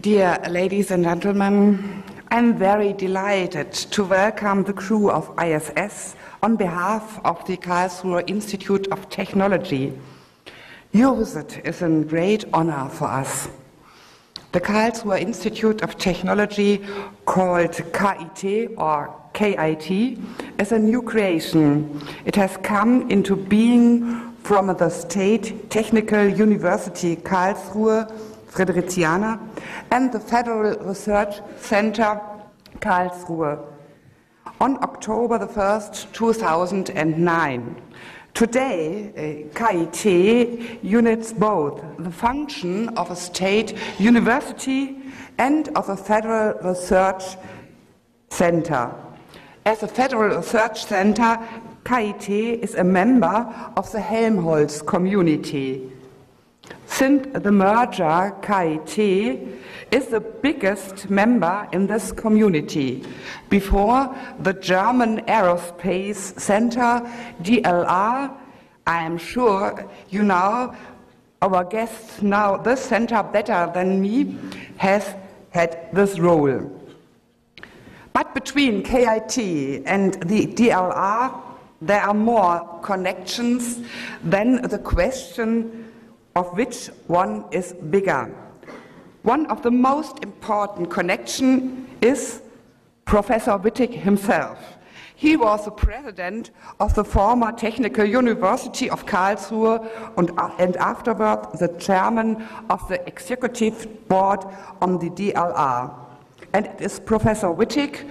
Dear ladies and gentlemen, I'm very delighted to welcome the crew of ISS on behalf of the Karlsruhe Institute of Technology. Your visit is a great honor for us. The Karlsruhe Institute of Technology, called KIT or KIT, is a new creation. It has come into being from the State Technical University Karlsruhe Fridericiana and the Federal Research Center Karlsruhe on October the 1st, 2009. Today, uh, KIT units both the function of a state university and of a federal research center. As a federal research center, KIT is a member of the Helmholtz community. Since the merger, KIT is the biggest member in this community. Before the German Aerospace Center, DLR, I am sure you know our guests know this center better than me, has had this role. But between KIT and the DLR, there are more connections than the question of which one is bigger. One of the most important connections is Professor Wittig himself. He was the president of the former Technical University of Karlsruhe and, and afterward the chairman of the executive board on the DLR. And it is Professor Wittig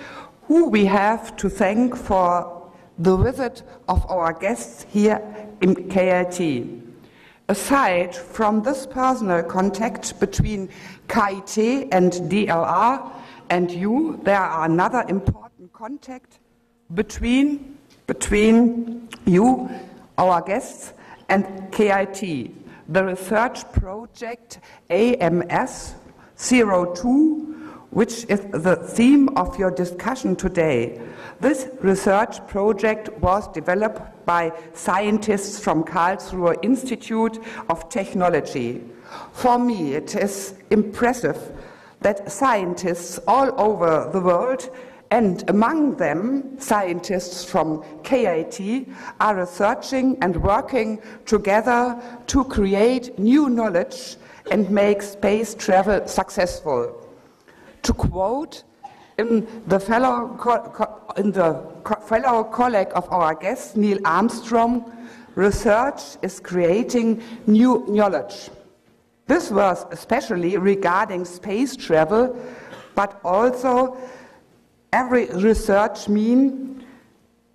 who we have to thank for the visit of our guests here in KIT. Aside from this personal contact between KIT and DLR and you, there are another important contact between, between you, our guests, and KIT, the research project AMS 02, which is the theme of your discussion today. This research project was developed by scientists from Karlsruhe Institute of Technology. For me, it is impressive that scientists all over the world, and among them scientists from KIT, are researching and working together to create new knowledge and make space travel successful. To quote in the fellow, in the fellow colleague of our guest, Neil Armstrong, research is creating new knowledge. This was especially regarding space travel, but also every research mean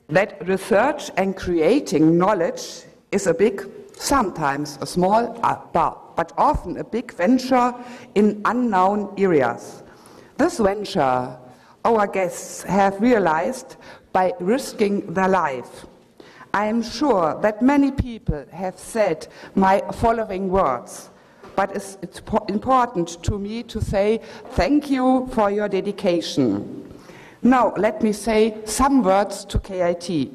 that research and creating knowledge is a big, sometimes a small, uh, but often a big venture in unknown areas. This venture our guests have realized by risking their life. I am sure that many people have said my following words, but it's, it's important to me to say thank you for your dedication. Now, let me say some words to KIT.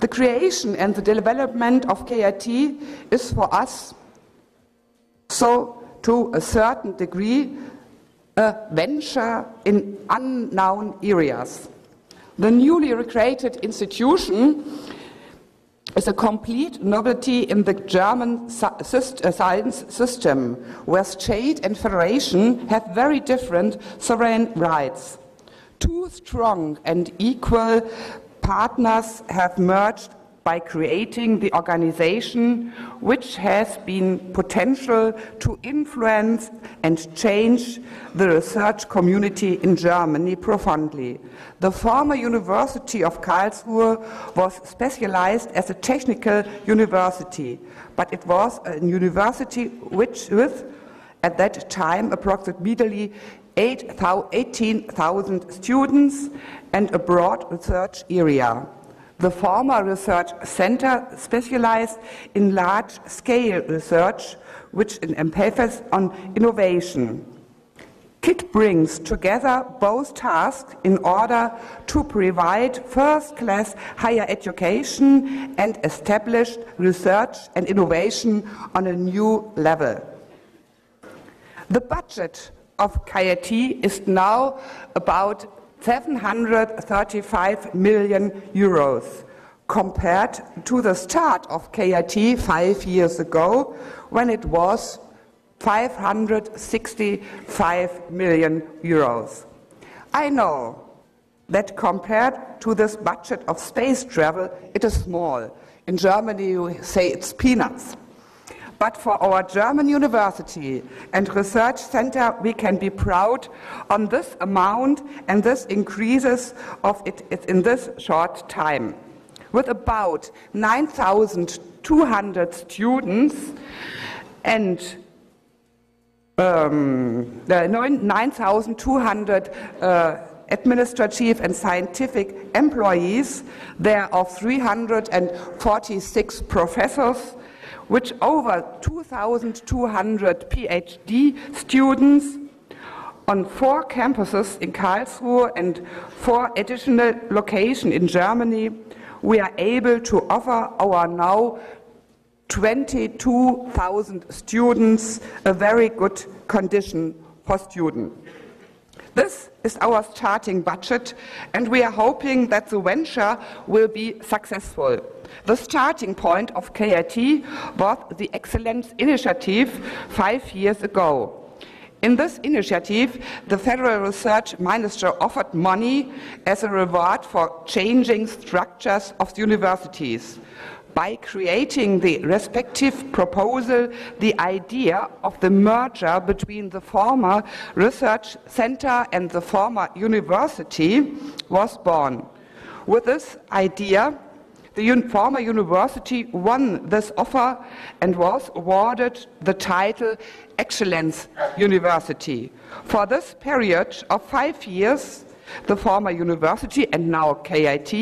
The creation and the development of KIT is for us, so to a certain degree, a venture in unknown areas. The newly created institution is a complete novelty in the German uh, science system, where state and federation have very different sovereign rights. Two strong and equal partners have merged by creating the organization which has been potential to influence and change the research community in Germany profoundly. The former University of Karlsruhe was specialized as a technical university, but it was a university which with at that time approximately 18,000 students and a broad research area. The former research center specialized in large scale research, which emphasis on innovation. KIT brings together both tasks in order to provide first class higher education and establish research and innovation on a new level. The budget of KIT is now about 735 million euros compared to the start of KIT five years ago when it was 565 million euros. I know that compared to this budget of space travel, it is small. In Germany, you say it's peanuts. But for our German university and research center, we can be proud on this amount and this increases of it in this short time. With about 9,200 students and um, 9,200 uh, administrative and scientific employees, there are 346 professors, which over 2,200 PhD students on four campuses in Karlsruhe and four additional locations in Germany, we are able to offer our now 22,000 students a very good condition for students. This is our starting budget, and we are hoping that the venture will be successful. The starting point of KIT was the Excellence Initiative five years ago. In this initiative, the Federal Research Minister offered money as a reward for changing structures of universities by creating the respective proposal, the idea of the merger between the former research center and the former university was born. With this idea, the former university won this offer and was awarded the title Excellence University. For this period of five years, the former university and now KIT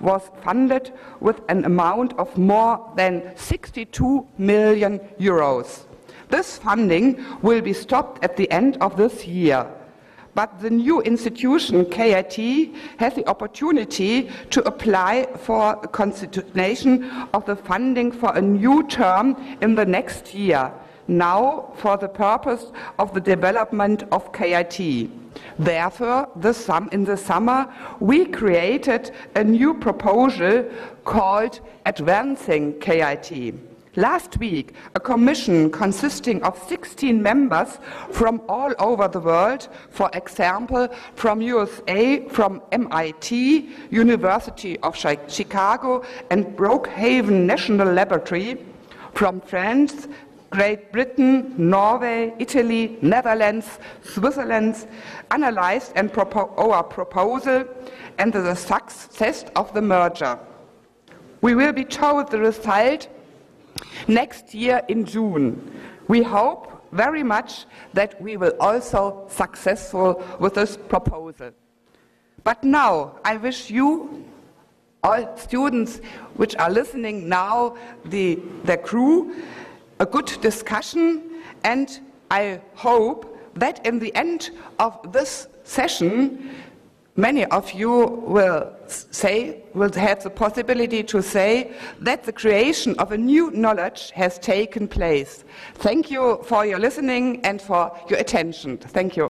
was funded with an amount of more than 62 million euros. This funding will be stopped at the end of this year. But the new institution, KIT, has the opportunity to apply for a continuation of the funding for a new term in the next year, now for the purpose of the development of KIT. Therefore, in the summer, we created a new proposal called Advancing KIT. Last week, a commission consisting of 16 members from all over the world, for example, from USA, from MIT, University of Chicago, and Brookhaven National Laboratory, from France, Great Britain, Norway, Italy, Netherlands, Switzerland analyzed and propo our proposal and the success of the merger. We will be told the result next year in June. We hope very much that we will also successful with this proposal. But now I wish you all students which are listening now, the, the crew, a good discussion, and I hope that in the end of this session, many of you will say, will have the possibility to say that the creation of a new knowledge has taken place. Thank you for your listening and for your attention. Thank you.